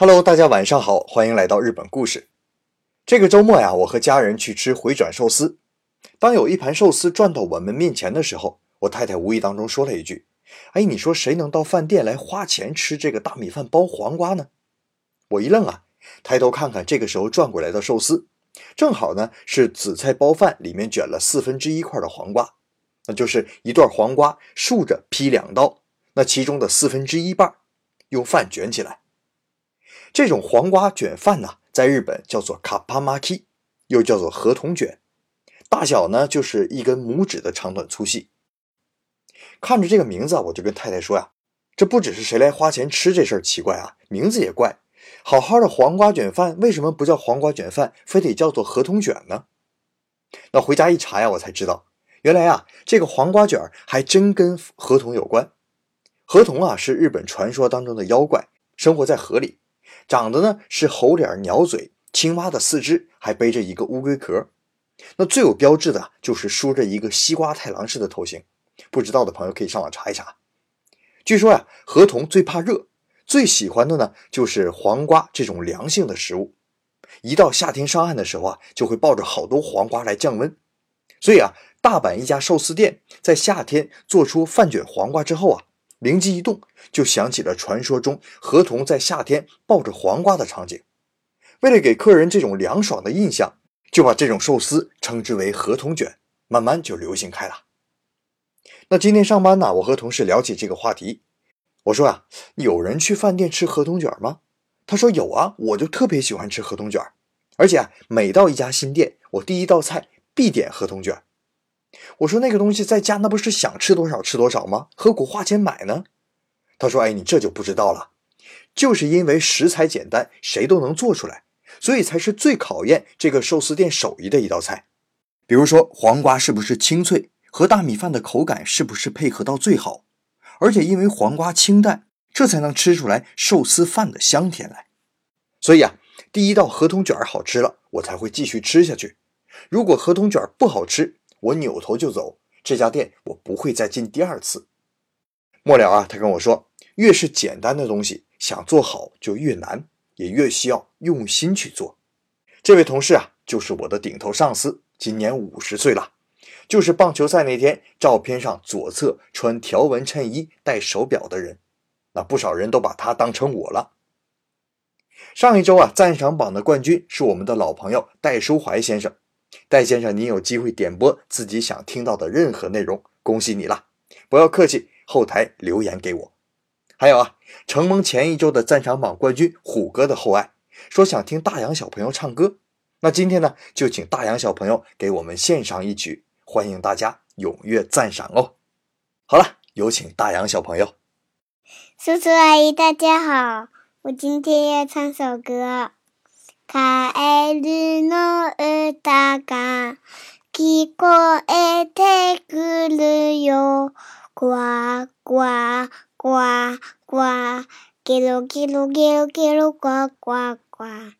Hello，大家晚上好，欢迎来到日本故事。这个周末呀，我和家人去吃回转寿司。当有一盘寿司转到我们面前的时候，我太太无意当中说了一句：“哎，你说谁能到饭店来花钱吃这个大米饭包黄瓜呢？”我一愣啊，抬头看看这个时候转过来的寿司，正好呢是紫菜包饭，里面卷了四分之一块的黄瓜，那就是一段黄瓜竖着劈两刀，那其中的四分之一半用饭卷起来。这种黄瓜卷饭呢，在日本叫做卡帕玛 i 又叫做河童卷，大小呢就是一根拇指的长短粗细。看着这个名字啊，我就跟太太说呀：“这不只是谁来花钱吃这事儿奇怪啊，名字也怪。好好的黄瓜卷饭，为什么不叫黄瓜卷饭，非得叫做河童卷呢？”那回家一查呀，我才知道，原来啊，这个黄瓜卷还真跟河童有关。河童啊，是日本传说当中的妖怪，生活在河里。长得呢是猴脸、鸟嘴、青蛙的四肢，还背着一个乌龟壳。那最有标志的就是梳着一个西瓜太郎式的头型。不知道的朋友可以上网查一查。据说呀，河童最怕热，最喜欢的呢就是黄瓜这种凉性的食物。一到夏天上岸的时候啊，就会抱着好多黄瓜来降温。所以啊，大阪一家寿司店在夏天做出饭卷黄瓜之后啊。灵机一动，就想起了传说中河童在夏天抱着黄瓜的场景。为了给客人这种凉爽的印象，就把这种寿司称之为河童卷，慢慢就流行开了。那今天上班呢，我和同事聊起这个话题，我说啊，有人去饭店吃河童卷吗？他说有啊，我就特别喜欢吃河童卷，而且啊，每到一家新店，我第一道菜必点河童卷。我说那个东西在家那不是想吃多少吃多少吗？何苦花钱买呢？他说：“哎，你这就不知道了，就是因为食材简单，谁都能做出来，所以才是最考验这个寿司店手艺的一道菜。比如说黄瓜是不是清脆，和大米饭的口感是不是配合到最好，而且因为黄瓜清淡，这才能吃出来寿司饭的香甜来。所以啊，第一道河童卷好吃了，我才会继续吃下去。如果河童卷不好吃，我扭头就走，这家店我不会再进第二次。末了啊，他跟我说，越是简单的东西，想做好就越难，也越需要用心去做。这位同事啊，就是我的顶头上司，今年五十岁了，就是棒球赛那天照片上左侧穿条纹衬衣、戴手表的人。那不少人都把他当成我了。上一周啊，赞赏榜的冠军是我们的老朋友戴书怀先生。戴先生，您有机会点播自己想听到的任何内容，恭喜你了！不要客气，后台留言给我。还有啊，承蒙前一周的赞赏榜冠军虎哥的厚爱，说想听大洋小朋友唱歌，那今天呢，就请大洋小朋友给我们献上一曲，欢迎大家踊跃赞赏哦。好了，有请大洋小朋友。叔叔阿姨，大家好，我今天要唱首歌。カエルの歌が聞こえてくるよ。クワクワクワクワ。ゲロゲロゲロゲロクワクワクワ。